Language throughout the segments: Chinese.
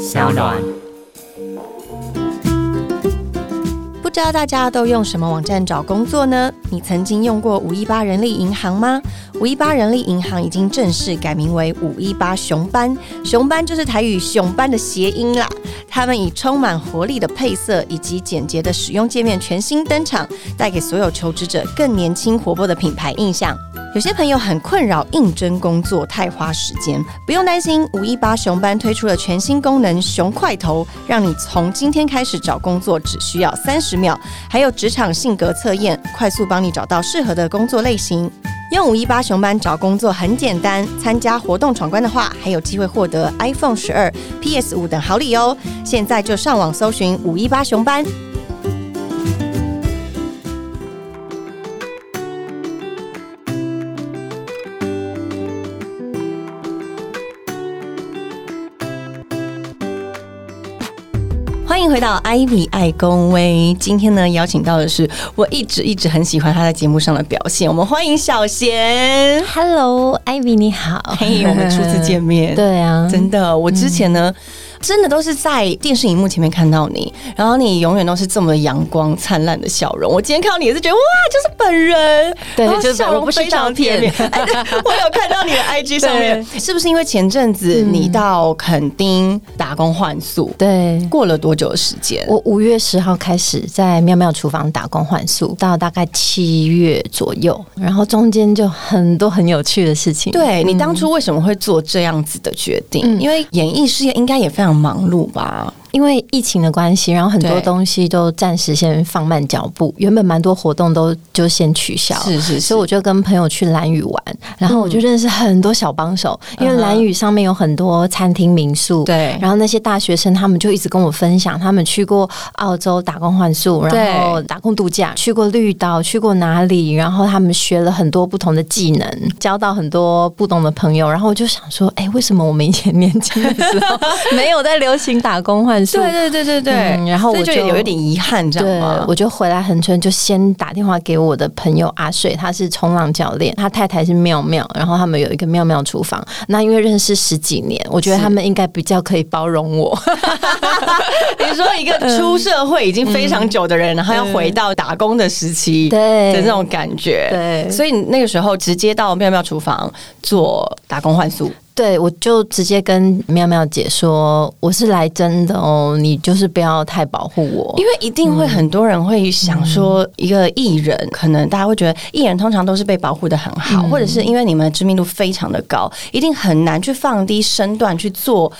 小暖。不知道大家都用什么网站找工作呢？你曾经用过五一八人力银行吗？五一八人力银行已经正式改名为五一八熊班，熊班就是台语熊班的谐音啦。他们以充满活力的配色以及简洁的使用界面全新登场，带给所有求职者更年轻活泼的品牌印象。有些朋友很困扰应征工作太花时间，不用担心，五一八熊班推出了全新功能“熊快投”，让你从今天开始找工作只需要三十秒，还有职场性格测验，快速帮你找到适合的工作类型。用五一八熊班找工作很简单，参加活动闯关的话，还有机会获得 iPhone 十二、PS 五等好礼哦！现在就上网搜寻五一八熊班。欢迎回到 Ivy 爱公威。今天呢，邀请到的是我一直一直很喜欢他在节目上的表现。我们欢迎小贤。Hello，Ivy 你好，嘿，我们初次见面，对啊，真的，我之前呢。真的都是在电视荧幕前面看到你，然后你永远都是这么阳光灿烂的笑容。我今天看到你也是觉得哇，就是本人，对就是笑容非常片甜蜜。哎我有看到你的 IG 上面，是不是因为前阵子你到垦丁打工换宿？对。过了多久的时间？我五月十号开始在妙妙厨房打工换宿，到大概七月左右，然后中间就很多很有趣的事情。对你当初为什么会做这样子的决定？嗯因为演艺事业应该也非常忙碌吧？因为疫情的关系，然后很多对。东西都暂时先放慢脚步，原本蛮多活动都就先取消。是是是。所以我就跟朋友去蓝屿玩，然后我就认识很多小帮手，因为蓝屿上面有很多餐厅民宿，对。然后那些大学生他们就一直跟我分享，他们去过澳洲打工换宿，然后打工度假，去过绿岛，去过哪里，然后他们学了很多不同的技能，交到很多不同的朋友，然后我就想说，哎，为什么我们以前年轻的时候 没有在流行打工换宿？对对对对对，嗯然后我就有一点遗憾，这样对吗，？我就回来横春，就先打电话给我的朋友阿水，他是冲浪教练，他太太是妙妙，然后他们有一个妙妙厨房。那因为认识十几年，我觉得他们应该比较可以包容我。你说一个出社会已经非常久的人，然后要回到打工的时期，对的那种感觉，对所以你那个时候直接到妙妙厨房做打工换宿，对，我就直接跟妙妙姐说，我是来真的哦，你就是不要太保护我因。为一定会很多人会想说，一个艺人可能大家会觉得艺人通常都是被保护的很好，或者是因为你们的知名度非常的高，一定很难去放低身段去做。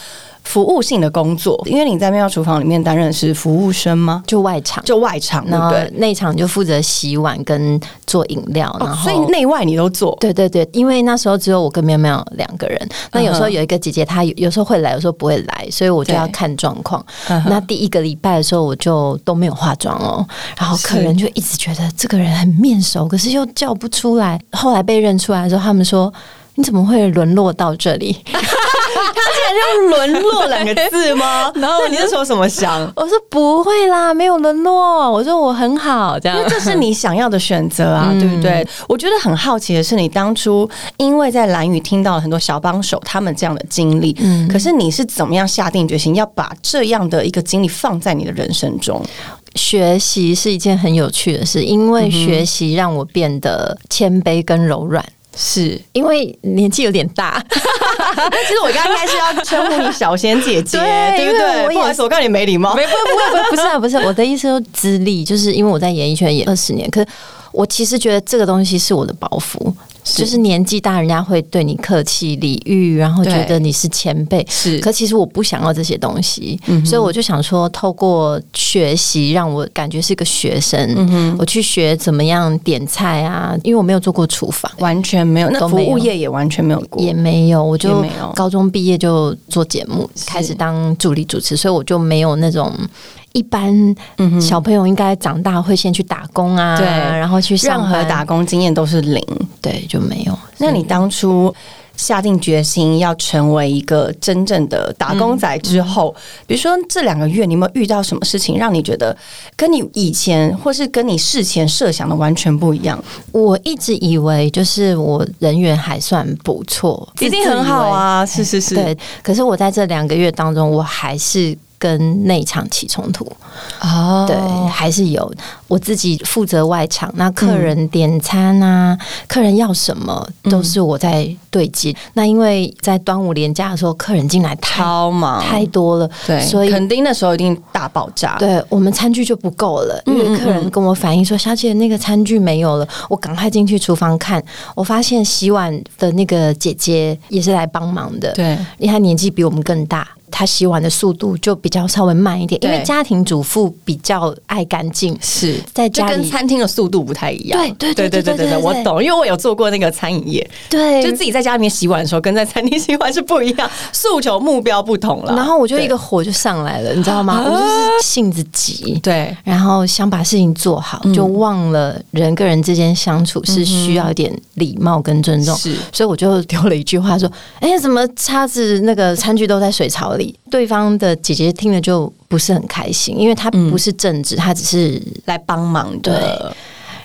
服务性的工作，因为你在妙妙厨房里面担任是服务生吗？就外场，就外场，对然后不对？内场就负责洗碗跟做饮料，然哦，后所以内外你都做，对对对，因为那时候只有我跟妙妙两个人，那有时候有一个姐姐，她有有时候会来，有时候不会来，所以我就要看状况。那第一个礼拜的时候，我就都没有化妆哦，然后客人就一直觉得这个人很面熟，可是又叫不出来。后来被认出来的时候，他们说。你怎么会沦落到这里？他竟然用“沦落”两个字吗？然后你那时候怎么想？我说不会啦，没有沦落。我说我很好，这样因为这是你想要的选择啊，对不对？我觉得很好奇的是，你当初因为在蓝宇听到了很多小帮手他们这样的经历，可是你是怎么样下定决心要把这样的一个经历放在你的人生中？学习是一件很有趣的事，因为学习让我变得谦卑跟柔软。是，因为年纪有点大，其实我刚刚应该是要称呼你小仙姐姐，对对不对？我不好意思，我告诉你没礼貌。没不不不不是啊，不是我的意思说资历，就是因为我在演艺圈演二十年，可是我其实觉得这个东西是我的包袱，就是年纪大，人家会对你客气礼遇，然后觉得你是前辈，是。可其实我不想要这些东西，嗯所以我就想说，透过学习让我感觉是个学生，嗯我去学怎么样点菜啊，因为我没有做过厨房。完全没有，那服务业也完全没有过，也没有，我就没有。高中毕业就做节目，开始当助理主持，所以我就没有那种一般小朋友应该长大会先去打工啊，对然后去任何打工经验都是零。对就没有。那你当初下定决心要成为一个真正的打工仔之后，比如说这两个月，你有没有遇到什么事情让你觉得跟你以前或是跟你事前设想的完全不一样？我一直以为就是我人缘还算不错，一定很好啊！是是是，对。可是我在这两个月当中，我还是。跟内场起冲突哦，对，还是有我自己负责外场，那客人点餐啊，客人要什么都是我在对接。那因为在端午连假的时候，客人进来太忙太多了，对，所以肯定那时候一定大爆炸。对我们餐具就不够了，因为客人跟我反映说：“小姐，那个餐具没有了。”我赶快进去厨房看，我发现洗碗的那个姐姐也是来帮忙的，对，因为她年纪比我们更大。他洗碗的速度就比较稍微慢一点，因为家庭主妇比较爱干净，是。在家里跟餐厅的速度不太一样。对对对对对对，我懂，因为我有做过那个餐饮业，对，就自己在家里面洗碗的时候，跟在餐厅洗碗是不一样，诉求目标不同了。然后我就一个火就上来了，你知道吗？我就是性子急，对，然后想把事情做好，就忘了人跟人之间相处是需要一点礼貌跟尊重，是，所以我就丢了一句话说：“哎，怎么叉子那个餐具都在水槽里？”对方的姐姐听了就不是很开心，因为她不是正职，她只是来帮忙的。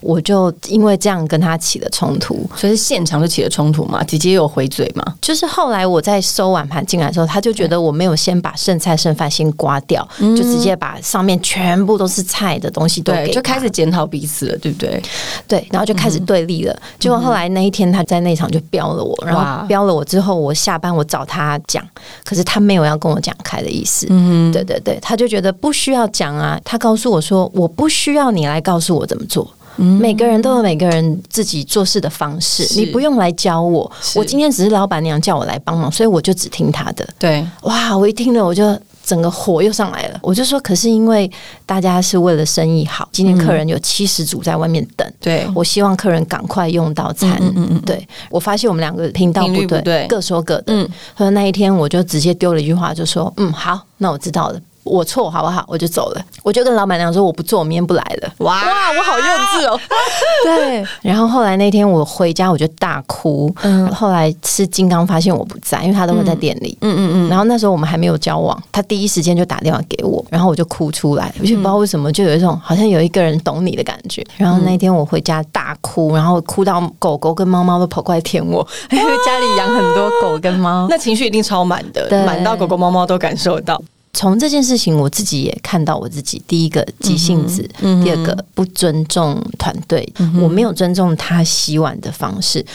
我就因为这样跟他起了冲突，所以现场就起了冲突嘛。姐姐有回嘴嘛？就是后来我在收碗盘进来的时候，他就觉得我没有先把剩菜剩饭先刮掉，就直接把上面全部都是菜的东西都给，就开始检讨彼此了，对不对？对，然后就开始对立了。结果后来那一天他在那场就飙了我，然后飙了我之后，我下班我找他讲，可是他没有要跟我讲开的意思。嗯，对对对，他就觉得不需要讲啊。他告诉我说，我不需要你来告诉我怎么做。每个人都有每个人自己做事的方式，你不用来教我。我今天只是老板娘叫我来帮忙，所以我就只听她的。对，哇！我一听了，我就整个火又上来了。我就说，可是因为大家是为了生意好，今天客人有七十组在外面等，对我希望客人赶快用到餐。嗯嗯对我发现我们两个频道不对，各说各的。嗯，所以那一天我就直接丢了一句话，就说：“嗯，好，那我知道了。”我错好不好？我就走了，我就跟老板娘说我不做，我明天不来了。哇哇，我好幼稚哦。对，然后后来那天我回家我就大哭。嗯，后来是金刚发现我不在，因为他都会在店里。嗯嗯嗯。然后那时候我们还没有交往，他第一时间就打电话给我，然后我就哭出来，我就不知道为什么，就有一种好像有一个人懂你的感觉。然后那天我回家大哭，然后哭到狗狗跟猫猫都跑过来舔我，因为家里养很多狗跟猫，那情绪一定超满的，满到狗狗猫猫都感受到。从这件事情，我自己也看到我自己。第一个急性子，第二个不尊重团队，我没有尊重他洗碗的方式。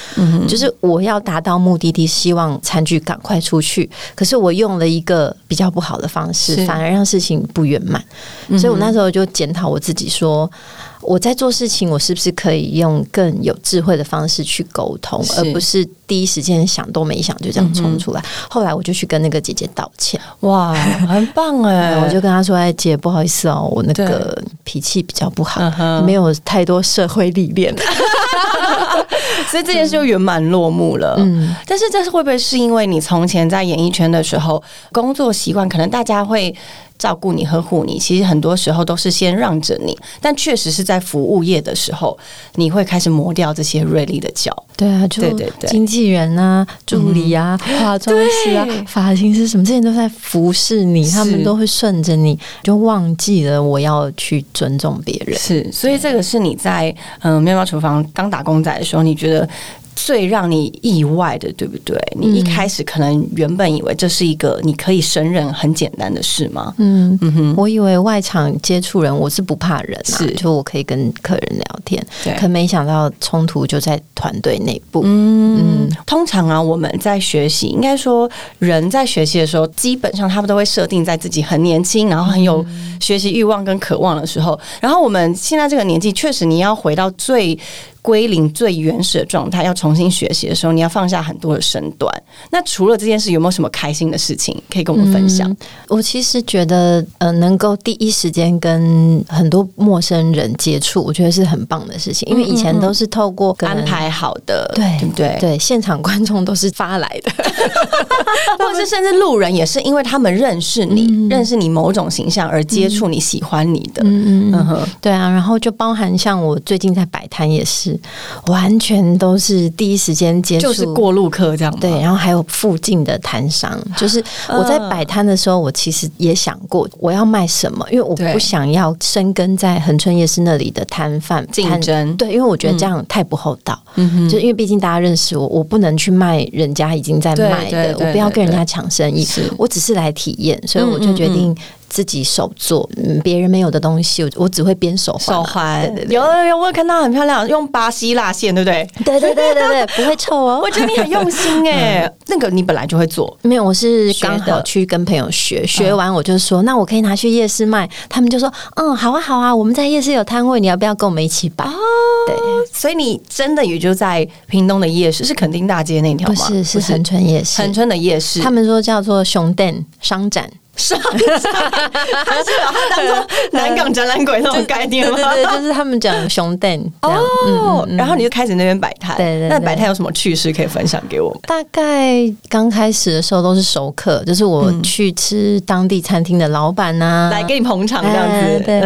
就是我要达到目的地，希望餐具赶快出去，可是我用了一个比较不好的方式，反而让事情不圆满。所以我那时候就检讨我自己说。我在做事情，我是不是可以用更有智慧的方式去沟通，而不是第一时间想都没想就这样冲出来？后来我就去跟那个姐姐道歉，哇，很棒哎！我就跟她说：“哎，姐，不好意思哦，我那个脾气比较不好，没有太多社会历练。”所以这件事就圆满落幕了。嗯，但是这是会不会是因为你从前在演艺圈的时候工作习惯，可能大家会。照顾你、呵护你，其实很多时候都是先让着你，但确实是在服务业的时候，你会开始磨掉这些锐利的角。对啊，对对对，经纪人啊、助理啊、化妆师啊、发型师什么，这些都在服侍你，他们都会顺着你，就忘记了我要去尊重别人。是，所以这个是你在嗯面包厨房刚打工仔的时候，你觉得。最让你意外的，对不对？你一开始可能原本以为这是一个你可以胜任很简单的事吗？嗯嗯哼，我以为外场接触人，我是不怕人啊，就我可以跟客人聊天。可没想到冲突就在团队内部。嗯，通常啊，我们在学习，应该说人在学习的时候，基本上他们都会设定在自己很年轻，然后很有学习欲望跟渴望的时候。然后我们现在这个年纪，确实你要回到最。归零最原始的状态，要重新学习的时候，你要放下很多的身段。那除了这件事，有没有什么开心的事情可以跟我们分享？我其实觉得，呃，能够第一时间跟很多陌生人接触，我觉得是很棒的事情。因为以前都是透过安排好的，对对对，现场观众都是发来的，或者是甚至路人也是因为他们认识你，认识你某种形象而接触你喜欢你的。嗯嗯嗯，对啊。然后就包含像我最近在摆摊也是。是完全都是第一时间接触，就是过路客这样。对，然后还有附近的摊商，就是我在摆摊的时候，我其实也想过我要卖什么，因为我不想要深耕在恒春夜市那里的摊贩竞争。对，因为我觉得这样太不厚道。嗯哼，就因为毕竟大家认识我，我不能去卖人家已经在卖的，我不要跟人家抢生意。我只是来体验，所以我就决定。自己手做，别人没有的东西，我我只会编手手环。有有有，我有看到很漂亮，用巴西蜡线，对不对？对对对对对，不会臭哦。我觉得你很用心哎，那个你本来就会做，没有，我是刚好去跟朋友学，学完我就说，那我可以拿去夜市卖。他们就说，嗯，好啊好啊，我们在夜市有摊位，你要不要跟我们一起摆？哦对，所以你真的也就在屏东的夜市，是垦丁大街那条吗？是是恒春夜市，恒春的夜市，他们说叫做熊店商展。是，他是把它当做南港展览馆那种概念吗？对，就是他们讲熊蛋哦。然后你就开始那边摆摊，对对。那摆摊有什么趣事可以分享给我们？大概刚开始的时候都是熟客，就是我去吃当地餐厅的老板呐，来给你捧场这样子。对。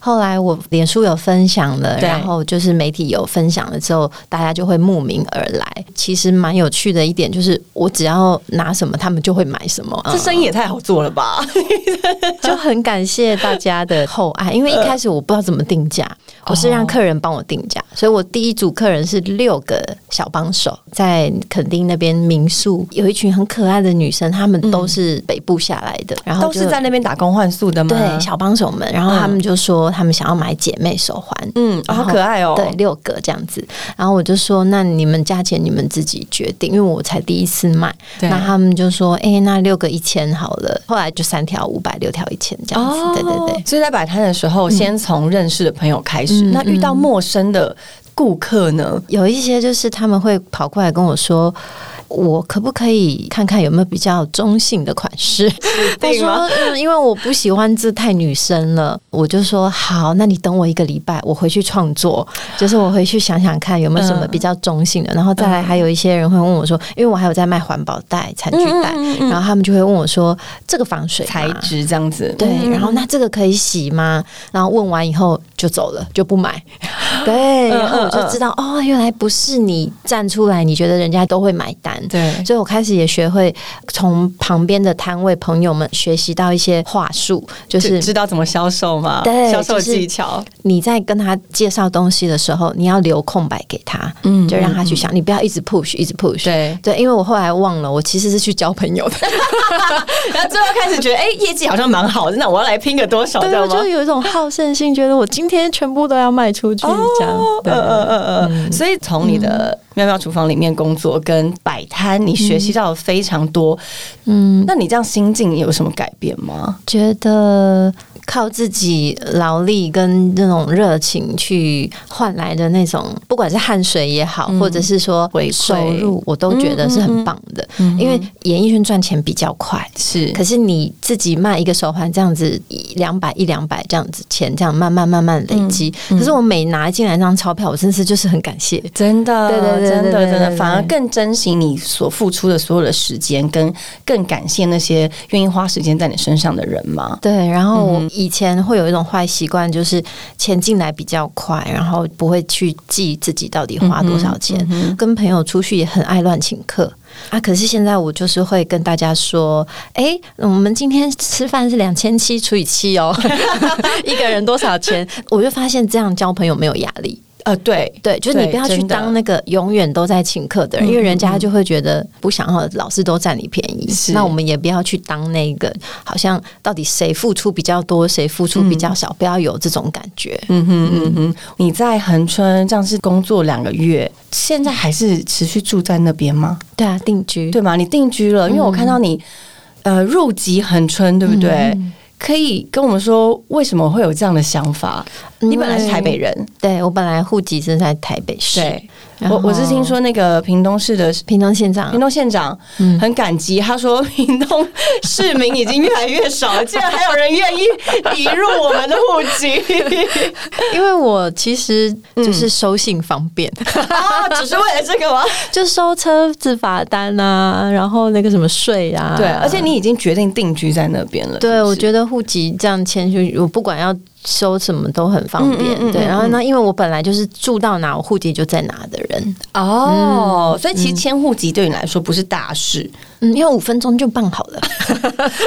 后来我脸书有分享了，然后就是媒体有分享了之后，大家就会慕名而来。其实蛮有趣的一点就是，我只要拿什么，他们就会买什么。这生意也太好做了吧！就很感谢大家的厚爱，因为一开始我不知道怎么定价，我是让客人帮我定价，所以我第一组客人是六个小帮手，在垦丁那边民宿有一群很可爱的女生，她们都是北部下来的，然后都是在那边打工换宿的吗？对，小帮手们，然后他们就说他们想要买姐妹手环，嗯，好可爱哦，对，六个这样子，然后我就说那你们价钱你们自己决定，因为我才第一次卖，那他们就说哎，那六个一千好了，后来就三条。五百六条一千这样子，对对对。所以在摆摊的时候，先从认识的朋友开始。那遇到陌生的顾客呢？有一些就是他们会跑过来跟我说。我可不可以看看有没有比较中性的款式？他说：“嗯，因为我不喜欢字太女生了。”我就说：“好，那你等我一个礼拜，我回去创作，就是我回去想想看有没有什么比较中性的。然后再来，还有一些人会问我说，因为我还有在卖环保袋、餐具袋，然后他们就会问我说：这个防水材质这样子，对。然后那这个可以洗吗？然后问完以后就走了，就不买。对，然后我就知道哦，原来不是你站出来，你觉得人家都会买单。”对，所以我开始也学会从旁边的摊位朋友们学习到一些话术，就是知道怎么销售嘛？对，销售技巧。你在跟他介绍东西的时候，你要留空白给他，嗯，就让他去想，你不要一直 push，一直 push。对对，因为我后来忘了，我其实是去交朋友的，然后最后开始觉得，哎，业绩好像蛮好的，那我要来拼个多少，对吗？就有一种好胜心，觉得我今天全部都要卖出去，这样。嗯嗯嗯嗯。所以从你的。妙妙厨房里面工作跟摆摊，你学习到了非常多。嗯，那你这样心境有什么改变吗？觉得。靠自己劳力跟那种热情去换来的那种，不管是汗水也好，或者是说回收入，我都觉得是很棒的。因为演艺圈赚钱比较快，是。可是你自己卖一个手环这样子，两百一两百这样子钱，这样慢慢慢慢累积。可是我每拿进来一张钞票，我真是就是很感谢，真的，对对对，真的真的，反而更珍惜你所付出的所有的时间，跟更感谢那些愿意花时间在你身上的人嘛。对，然后我。以前会有一种坏习惯，就是钱进来比较快，然后不会去记自己到底花多少钱。跟朋友出去也很爱乱请客啊！可是现在我就是会跟大家说：“哎，我们今天吃饭是两千七除以七哦，一个人多少钱？”我就发现这样交朋友没有压力。呃，对对，就是你不要去当那个永远都在请客的人，因为人家就会觉得不想要老是都占你便宜。那我们也不要去当那个好像到底谁付出比较多，谁付出比较少，不要有这种感觉。嗯哼嗯哼，你在恒春这样是工作两个月，现在还是持续住在那边吗？对啊，定居对吗？你定居了，因为我看到你呃入籍恒春，对不对？可以跟我们说为什么会有这样的想法？你本来是台北人，对我本来户籍是在台北市。对，我我是听说那个屏东市的屏东县长，屏东县长很感激，他说屏东市民已经越来越少了，竟然还有人愿意移入我们的户籍。因为我其实就是收信方便啊，只是为了这个吗？就收车子罚单啊，然后那个什么税啊，对，而且你已经决定定居在那边了。对，我觉得户籍这样迁去，我不管要。收什么都很方便。对，然后呢，因为我本来就是住到哪，我户籍就在哪的人。哦，所以其实迁户籍对你来说不是大事。嗯，因为五分钟就办好了，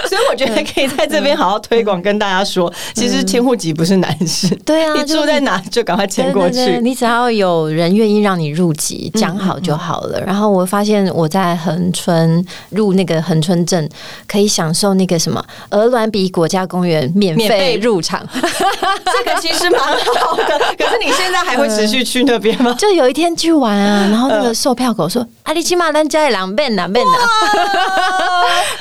所以我觉得可以在这边好好推广，跟大家说，其实迁户籍不是难事。对啊，你住在哪就赶快迁过去，你只要有人愿意让你入籍，讲好就好了。然后我发现我在恒春入那个恒春镇，可以享受那个什么鹅銮鼻国家公园免费入场，这个其实蛮好的。可是你现在还会持续去那边吗？就有一天去玩啊，然后那个售票口说：“阿里起码人家也两遍两遍的。”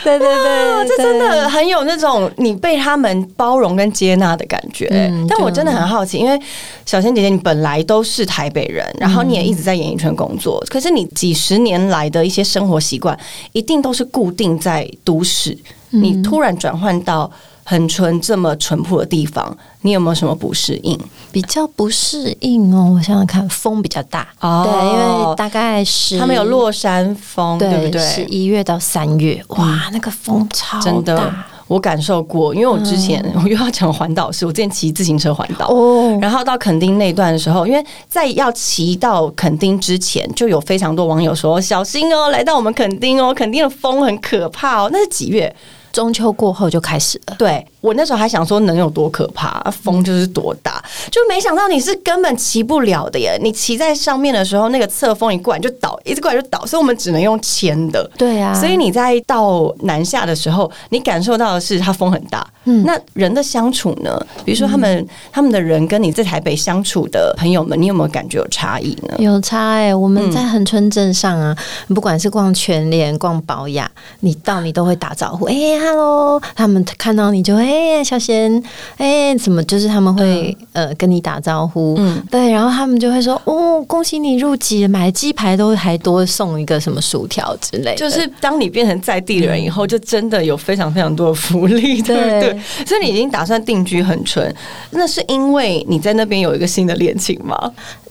对 对对，这真的很有那种你被他们包容跟接纳的感觉。但我真的很好奇，因为小仙姐姐你本来都是台北人，然后你也一直在演艺圈工作，可是你几十年来的一些生活习惯，一定都是固定在都市。你突然转换到。很纯这么淳朴的地方，你有没有什么不适应？比较不适应哦，我想想看，风比较大哦，对，因为大概是他们有落山风，对不对？十一月到三月，哇，那个风超大，我感受过。因为我之前我又要讲环岛，是我之前骑自行车环岛哦，然后到垦丁那段的时候，因为在要骑到垦丁之前，就有非常多网友说小心哦，来到我们垦丁哦，垦丁的风很可怕哦。那是几月？中秋过后就开始了，对。我那时候还想说能有多可怕，风就是多大，就没想到你是根本骑不了的耶！你骑在上面的时候，那个侧风一过来就倒，一直过来就倒，所以我们只能用牵的。对啊，所以你在到南下的时候，你感受到的是它风很大。嗯，那人的相处呢？比如说他们他们的人跟你在台北相处的朋友们，你有没有感觉有差异呢？有差哎！我们在恒春镇上啊，不管是逛全联、逛宝雅，你到你都会打招呼，哎，hello，他们看到你就会。哎，小贤，哎，怎么就是他们会呃跟你打招呼？嗯，对，然后他们就会说，哦，恭喜你入籍，买鸡排都还多送一个什么薯条之类。就是当你变成在地人以后，就真的有非常非常多的福利，对不对？所以你已经打算定居很纯，那是因为你在那边有一个新的恋情吗？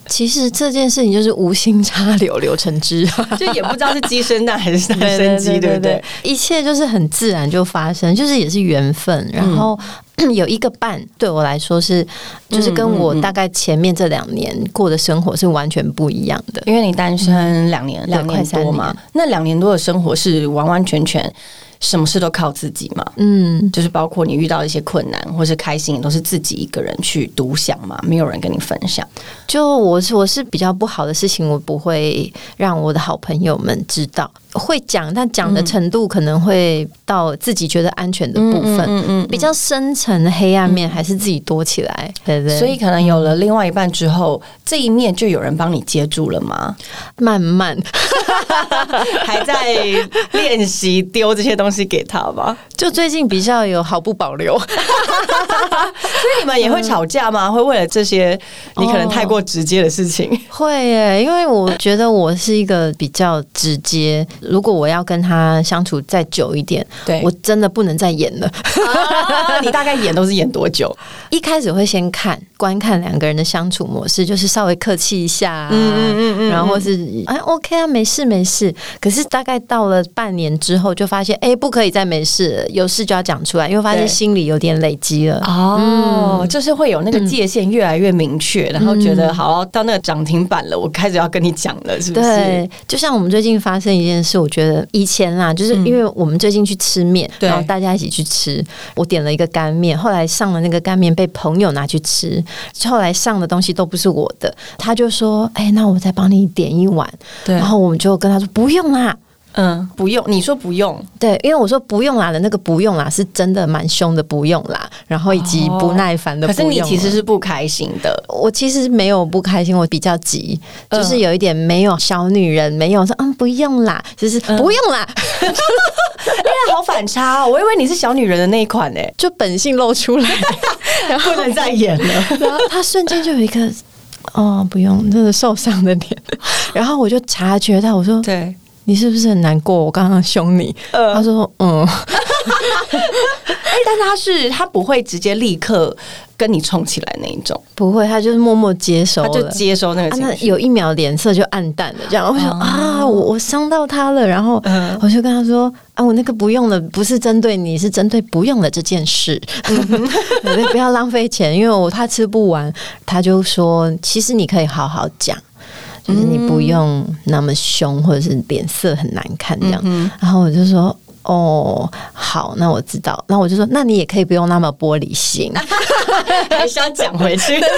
其实这件事情就是无心插柳柳成枝，就也不知道是鸡生蛋还是蛋生鸡，对不对？一切就是很自然就发生，就是也是缘分。然后 有一个伴，对我来说是，就是跟我大概前面这两年过的生活是完全不一样的。因为你单身两年两年多嘛，那两年多的生活是完完全全。什么事都靠自己嘛，嗯，就是包括你遇到一些困难或是开心，都是自己一个人去独享嘛，没有人跟你分享。就我是我是比较不好的事情，我不会让我的好朋友们知道。会讲，但讲的程度可能会到自己觉得安全的部分。嗯嗯，比较深层的黑暗面还是自己躲起来，对对？所以可能有了另外一半之后，这一面就有人帮你接住了吗？慢慢 还在练习丢这些东西给他吧。就最近比较有毫不保留，所以你们也会吵架吗？会为了这些你可能太过直接的事情？会耶，因为我觉得我是一个比较直接。如果我要跟他相处再久一点，对我真的不能再演了。你大概演都是演多久？一开始会先看观看两个人的相处模式，就是稍微客气一下，嗯嗯嗯嗯，然后是哎 OK 啊，没事没事。可是大概到了半年之后，就发现哎，不可以再没事，有事就要讲出来，因为发现心里有点累积了。哦，就是会有那个界限越来越明确，然后觉得好到那个涨停板了，我开始要跟你讲了，是不是？对，就像我们最近发生一件事。我觉得以前啦，就是因为我们最近去吃面，然后大家一起去吃，我点了一个干面，后来上了那个干面被朋友拿去吃，后来上的东西都不是我的，他就说：“哎，那我再帮你点一碗。”对，然后我们就跟他说：“不用啦。”嗯，不用，你说不用，对，因为我说不用啦的那个不用啦，是真的蛮凶的不用啦，然后以及不耐烦的。可是你其实是不开心的，我其实没有不开心，我比较急，就是有一点没有小女人，没有说嗯不用啦，就是不用啦，因为好反差哦，我以为你是小女人的那一款呢，就本性露出来，然后不能再演了，然后他瞬间就有一个哦不用，真的受伤的脸，然后我就察觉到，我说对。你是不是很难过？我刚刚凶你？他说：“嗯。”哎，但他是他不会直接立刻跟你冲起来那一种，不会，他就是默默接收他就接收那个情绪。有一秒脸色就暗淡了，这样我想啊，我我伤到他了，然后我就跟他说啊，我那个不用了，不是针对你，是针对不用了这件事，不要浪费钱，因为我怕吃不完。他就说，其实你可以好好讲。就是你不用那么凶，或者是脸色很难看这样。然后我就说：“哦，好，那我知道。”那我就说：“那你也可以不用那么玻璃心。”还是要讲回去。对对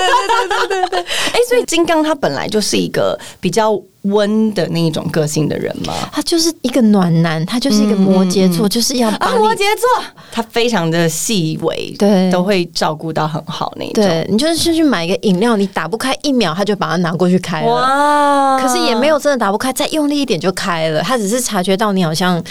对对对对。哎，所以金刚他本来就是一个比较。温的那一种个性的人嘛？他就是一个暖男，他就是一个摩羯座，就是要啊，摩羯座，他非常的细微，对，都会照顾到很好那种。对你就是去买一个饮料，你打不开一秒，他就把它拿过去开了。哇！可是也没有真的打不开，再用力一点就开了。他只是察觉到你好像。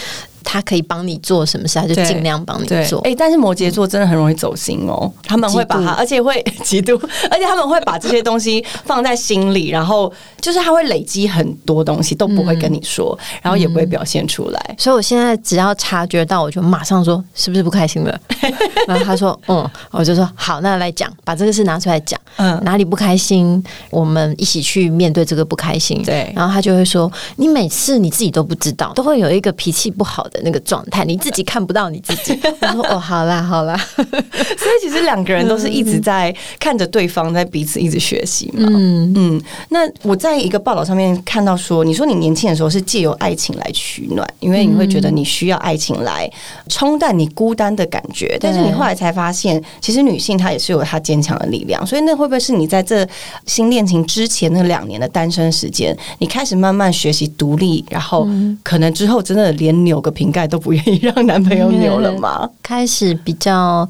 他可以帮你做什么事，他就尽量帮你做。哎，但是摩羯座真的很容易走心哦，他们会把他，而且会 嫉妒，而且他们会把这些东西放在心里，然后 就是他会累积很多东西，都不会跟你说，然后也不会表现出来。所以我现在只要察觉到，我就马上说是不是不开心了。然后他说嗯，我就说好，那来讲，把这个事拿出来讲。嗯，哪里不开心，我们一起去面对这个不开心。对，然后他就会说，你每次你自己都不知道，都会有一个脾气不好的。那个状态，你自己看不到你自己。我说哦，好啦，好啦。所以其实两个人都是一直在看着对方，在彼此一直学习嘛。嗯嗯。那我在一个报道上面看到说，你说你年轻的时候是借由爱情来取暖，因为你会觉得你需要爱情来冲淡你孤单的感觉。但是你后来才发现，其实女性她也是有她坚强的力量。所以那会不会是你在这新恋情之前那两年的单身时间，你开始慢慢学习独立，然后可能之后真的连扭个瓶盖都不愿意让男朋友扭了吗？开始比较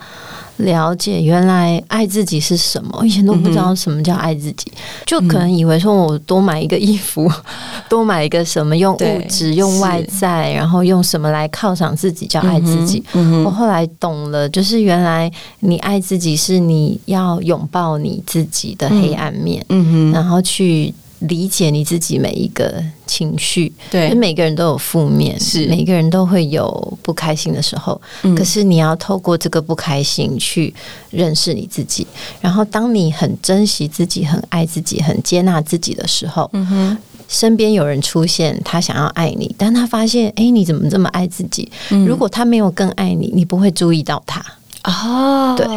了解原来爱自己是什么，以前都不知道什么叫爱自己，就可能以为说我多买一个衣服，多买一个什么用物质、用外在，然后用什么来犒赏自己叫爱自己。我后来懂了，就是原来你爱自己是你要拥抱你自己的黑暗面，嗯然后去。理解你自己每一个情绪，对，每个人都有负面，是每个人都会有不开心的时候。可是你要透过这个不开心去认识你自己，然后当你很珍惜自己、很爱自己、很接纳自己的时候，嗯哼，身边有人出现，他想要爱你，但他发现，哎，你怎么这么爱自己？如果他没有更爱你，你不会注意到他。哦，对，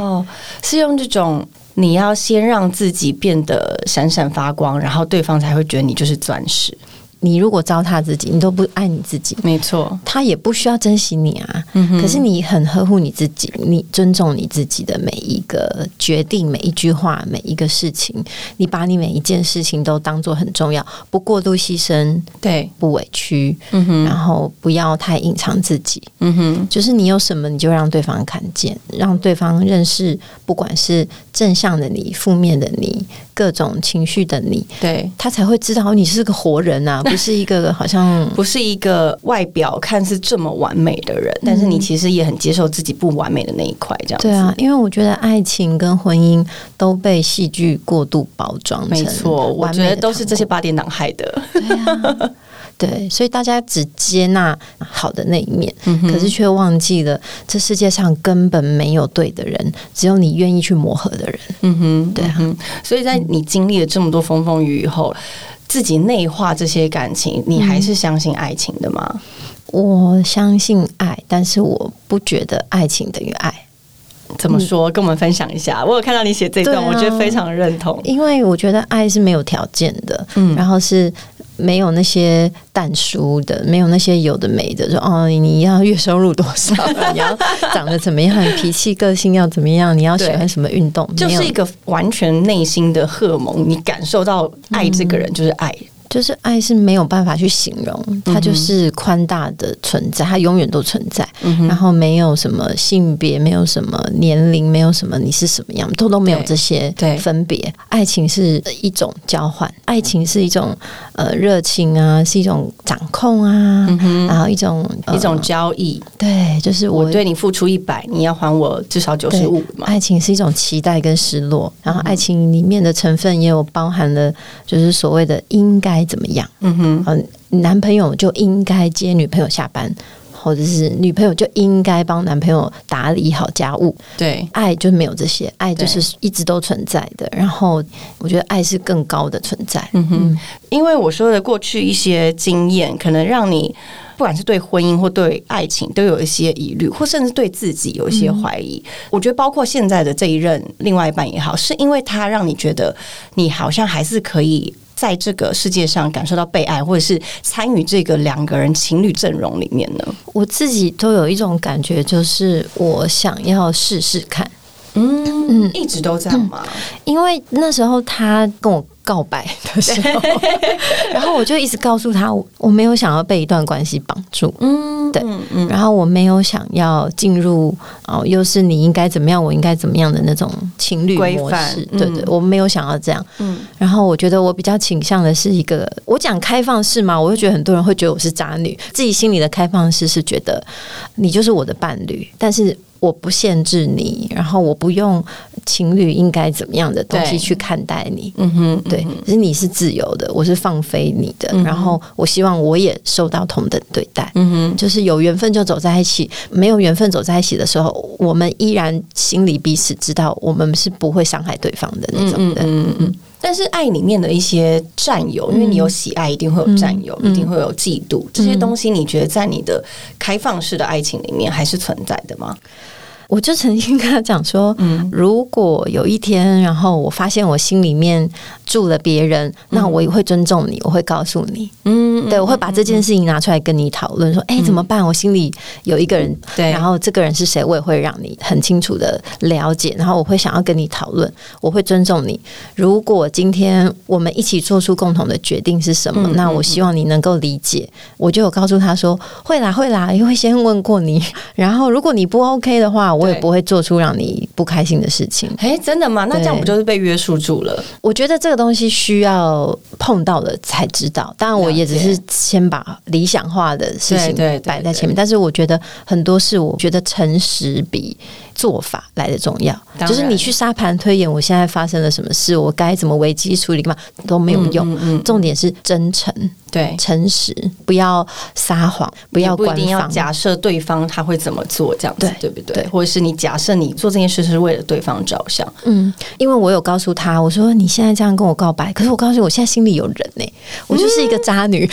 是用这种。你要先让自己变得闪闪发光，然后对方才会觉得你就是钻石。你如果糟蹋自己，你都不爱你自己，没错，他也不需要珍惜你啊。可是你很呵护你自己，你尊重你自己的每一个决定、每一句话、每一个事情，你把你每一件事情都当做很重要，不过度牺牲，对，不委屈，嗯哼，然后不要太隐藏自己，嗯哼，就是你有什么你就让对方看见，让对方认识，不管是正向的你、负面的你、各种情绪的你，对。他才会知道你是个活人啊。不是一个好像不是一个外表看似这么完美的人，但是你其实也很接受自己不完美的那一块，这样对啊。因为我觉得爱情跟婚姻都被戏剧过度包装，没错，我觉得都是这些八点档害的。对啊，对，所以大家只接纳好的那一面，可是却忘记了这世界上根本没有对的人，只有你愿意去磨合的人。嗯哼，对啊。所以在你经历了这么多风风雨雨后。自己内化这些感情，你还是相信爱情的吗？我相信爱，但是我不觉得爱情等于爱。怎么说？跟我们分享一下。我有看到你写这段，我觉得非常认同。因为我觉得爱是没有条件的，嗯，然后是。没有那些淡书的，没有那些有的没的，说哦，你要月收入多少？你要长得怎么样？脾气个性要怎么样？你要喜欢什么运动？就是一个完全内心的荷尔蒙，你感受到爱这个人就是爱。就是爱是没有办法去形容，它就是宽大的存在，它永远都存在。然后没有什么性别，没有什么年龄，没有什么你是什么样，都都没有这些分别。爱情是一种交换，爱情是一种呃热情啊，是一种掌控啊，然后一种一种交易。对，就是我对你付出一百，你要还我至少九十五嘛。爱情是一种期待跟失落，然后爱情里面的成分也有包含了，就是所谓的应该。怎么样？嗯哼，男朋友就应该接女朋友下班，或者是女朋友就应该帮男朋友打理好家务。对，爱就没有这些，爱就是一直都存在的。然后我觉得爱是更高的存在。嗯哼，因为我说的过去一些经验，可能让你不管是对婚姻或对爱情都有一些疑虑，或甚至对自己有一些怀疑。我觉得包括现在的这一任另外一半也好，是因为他让你觉得你好像还是可以。在这个世界上感受到被爱，或者是参与这个两个人情侣阵容里面呢？我自己都有一种感觉，就是我想要试试看。嗯。嗯，一直都这样吗？因为那时候他跟我。告白的时候，然后我就一直告诉他，我没有想要被一段关系绑住，嗯，对，嗯，然后我没有想要进入哦，又是你应该怎么样，我应该怎么样的那种情侣模式，对对，我没有想要这样，嗯，然后我觉得我比较倾向的是一个，我讲开放式嘛，我就觉得很多人会觉得我是渣女，自己心里的开放式是觉得你就是我的伴侣，但是。我不限制你，然后我不用情侣应该怎么样的东西去看待你。嗯哼，对，其实你是自由的，我是放飞你的。然后我希望我也受到同等对待。嗯哼，就是有缘分就走在一起，没有缘分走在一起的时候，我们依然心里彼此知道，我们是不会伤害对方的那种的。嗯嗯。但是爱里面的一些占有，因为你有喜爱，一定会有占有，一定会有嫉妒，这些东西，你觉得在你的开放式的爱情里面还是存在的吗？我就曾经跟他讲说，嗯，如果有一天，然后我发现我心里面住了别人，那我也会尊重你，我会告诉你，嗯，对，我会把这件事情拿出来跟你讨论，说，哎，怎么办？我心里有一个人，对，然后这个人是谁，我也会让你很清楚的了解，然后我会想要跟你讨论，我会尊重你。如果今天我们一起做出共同的决定是什么，那我希望你能够理解。我就有告诉他说，会啦，会啦，因为先问过你，然后如果你不 OK 的话。我也不会做出让你不开心的事情。哎，真的吗？那这样不就是被约束住了？我觉得这个东西需要碰到了才知道。当然，我也只是先把理想化的事情摆在前面。但是，我觉得很多事，我觉得诚实比。做法来的重要，就是你去沙盘推演，我现在发生了什么事，我该怎么危机处理嘛，都没有用。重点是真诚，对，诚实，不要撒谎，不要不一定要假设对方他会怎么做，这样子对不对？或者是你假设你做这件事是为了对方着想，嗯，因为我有告诉他，我说你现在这样跟我告白，可是我告诉你，我现在心里有人呢，我就是一个渣女。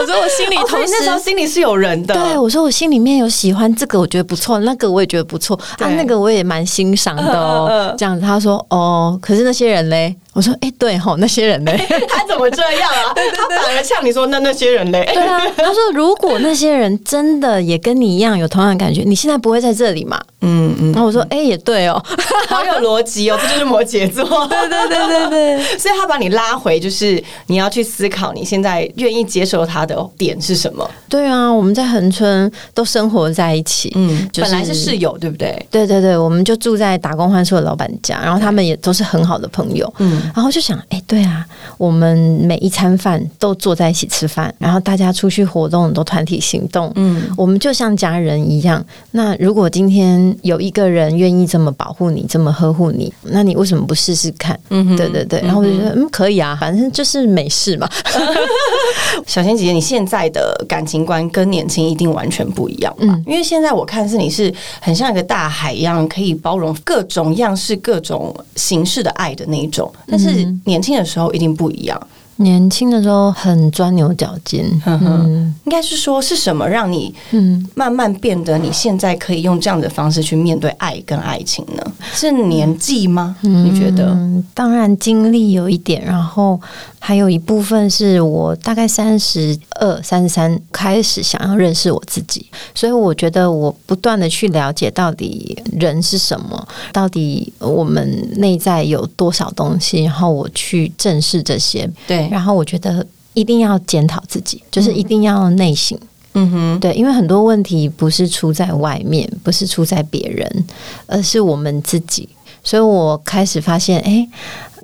我说我心里同时那时候心里是有人的，对我说我心里面有喜欢这个，我觉得不错，那个我也觉得不错啊，那个我也蛮欣赏的哦。这样子，他说哦，可是那些人嘞。我说，哎，对吼，那些人嘞，他怎么这样啊？他反而像你说，那那些人嘞？对啊，他说，如果那些人真的也跟你一样有同样的感觉，你现在不会在这里嘛？嗯嗯。然后我说，哎，也对哦，好有逻辑哦，这就是摩羯座。对对对对对，所以他把你拉回，就是你要去思考，你现在愿意接受他的点是什么？对啊，我们在恒春都生活在一起，嗯，本来是室友，对不对？对对对，我们就住在打工换宿的老板家，然后他们也都是很好的朋友，嗯。然后就想，哎，对啊，我们每一餐饭都坐在一起吃饭，然后大家出去活动都团体行动，嗯，我们就像家人一样。那如果今天有一个人愿意这么保护你，这么呵护你，那你为什么不试试看？嗯，对对对。然后我就觉得，嗯，可以啊，反正就是美事嘛。小仙姐姐，你现在的感情观跟年轻一定完全不一样，嗯，因为现在我看是你是很像一个大海一样，可以包容各种样式、各种形式的爱的那一种。但是年轻的时候一定不一样。年轻的时候很钻牛角尖，嗯，应该是说是什么让你嗯慢慢变得你现在可以用这样的方式去面对爱跟爱情呢？是年纪吗？你觉得？当然经历有一点，然后还有一部分是我大概三十二、三十三开始想要认识我自己，所以我觉得我不断的去了解到底人是什么，到底我们内在有多少东西，然后我去正视这些，对。然后我觉得一定要检讨自己，就是一定要内省。嗯哼，对，因为很多问题不是出在外面，不是出在别人，而是我们自己。所以我开始发现，哎，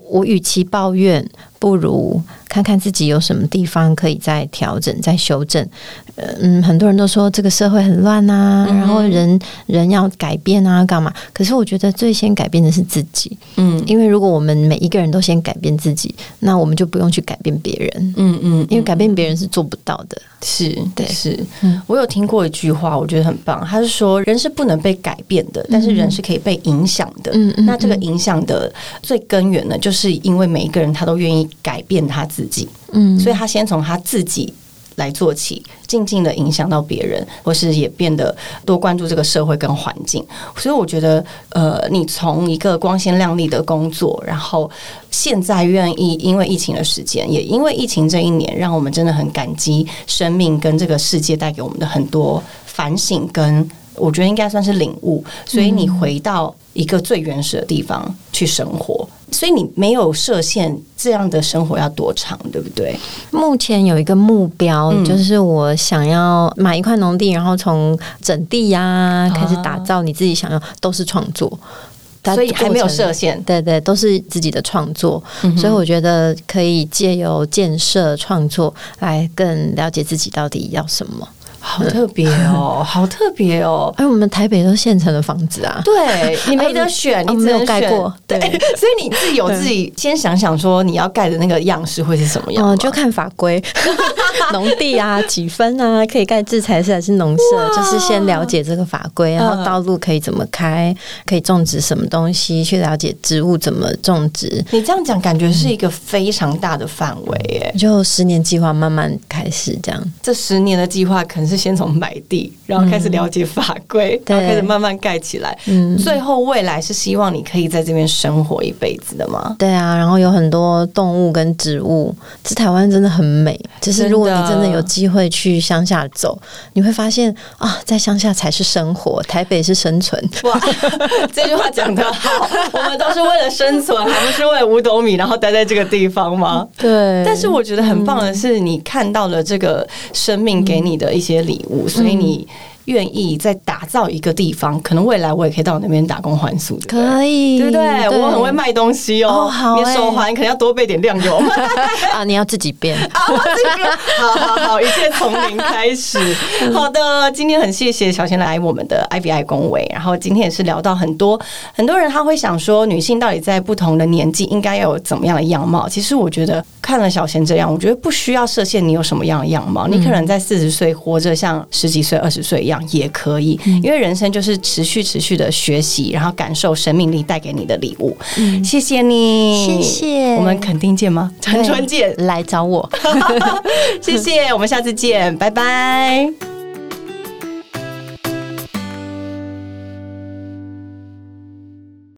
我与其抱怨，不如看看自己有什么地方可以再调整、再修正。嗯，很多人都说这个社会很乱啊，然后人人要改变啊，干嘛？可是我觉得最先改变的是自己。嗯，因为如果我们每一个人都先改变自己，那我们就不用去改变别人。嗯嗯，因为改变别人是做不到的。是，对，是。嗯，我有听过一句话，我觉得很棒。他是说，人是不能被改变的，但是人是可以被影响的。嗯嗯，那这个影响的最根源呢，就是因为每一个人他都愿意改变他自己。嗯，所以他先从他自己。来做起，静静的影响到别人，或是也变得多关注这个社会跟环境。所以我觉得，呃，你从一个光鲜亮丽的工作，然后现在愿意因为疫情的时间，也因为疫情这一年，让我们真的很感激生命跟这个世界带给我们的很多反省，跟我觉得应该算是领悟。所以你回到一个最原始的地方去生活。所以你没有设限，这样的生活要多长，对不对？目前有一个目标，就是我想要买一块农地，然后从整地呀开始打造，你自己想要都是创作，所以还没有设限。对对，都是自己的创作，所以我觉得可以借由建设创作来更了解自己到底要什么。好特别哦，好特别哦！哎，我们台北都是现成的房子啊。对，你没得选，你没有盖过。对，所以你自己有自己先想想说你要盖的那个样式会是什么样？哦，就看法规，农地啊，几分啊，可以盖制材式还是农舍？就是先了解这个法规，然后道路可以怎么开，可以种植什么东西，去了解植物怎么种植。你这样讲，感觉是一个非常大的范围，哎，就十年计划慢慢开始这样。这十年的计划可能是。先从买地，然后开始了解法规，然后开始慢慢盖起来。嗯，最后未来是希望你可以在这边生活一辈子的吗？对啊，然后有很多动物跟植物，这台湾真的很美。就是如果你真的有机会去乡下走，你会发现啊，在乡下才是生活，台北是生存。哇，这句话讲得好，我们都是为了生存，还不是为了五斗米，然后待在这个地方吗？对。但是我觉得很棒的是，你看到了这个生命给你的一些。礼物，所以你。愿意再打造一个地方，可能未来我也可以到那边打工还宿，可以，对不对？我很会卖东西哦，你手环可能要多备点亮油 啊，你要自己编 啊，好好好，一切从零开始。好的，今天很谢谢小贤来我们的 I B I 恭维，然后今天也是聊到很多，很多人他会想说，女性到底在不同的年纪应该要有怎么样的样貌？其实我觉得看了小贤这样，我觉得不需要设限，你有什么样的样貌，你可能在四十岁活着像十几岁、二十岁一样。也可以，因为人生就是持续持续的学习，然后感受生命力带给你的礼物。谢谢你，谢谢。我们肯定见吗？陈春见，来找我。谢谢，我们下次见，拜拜。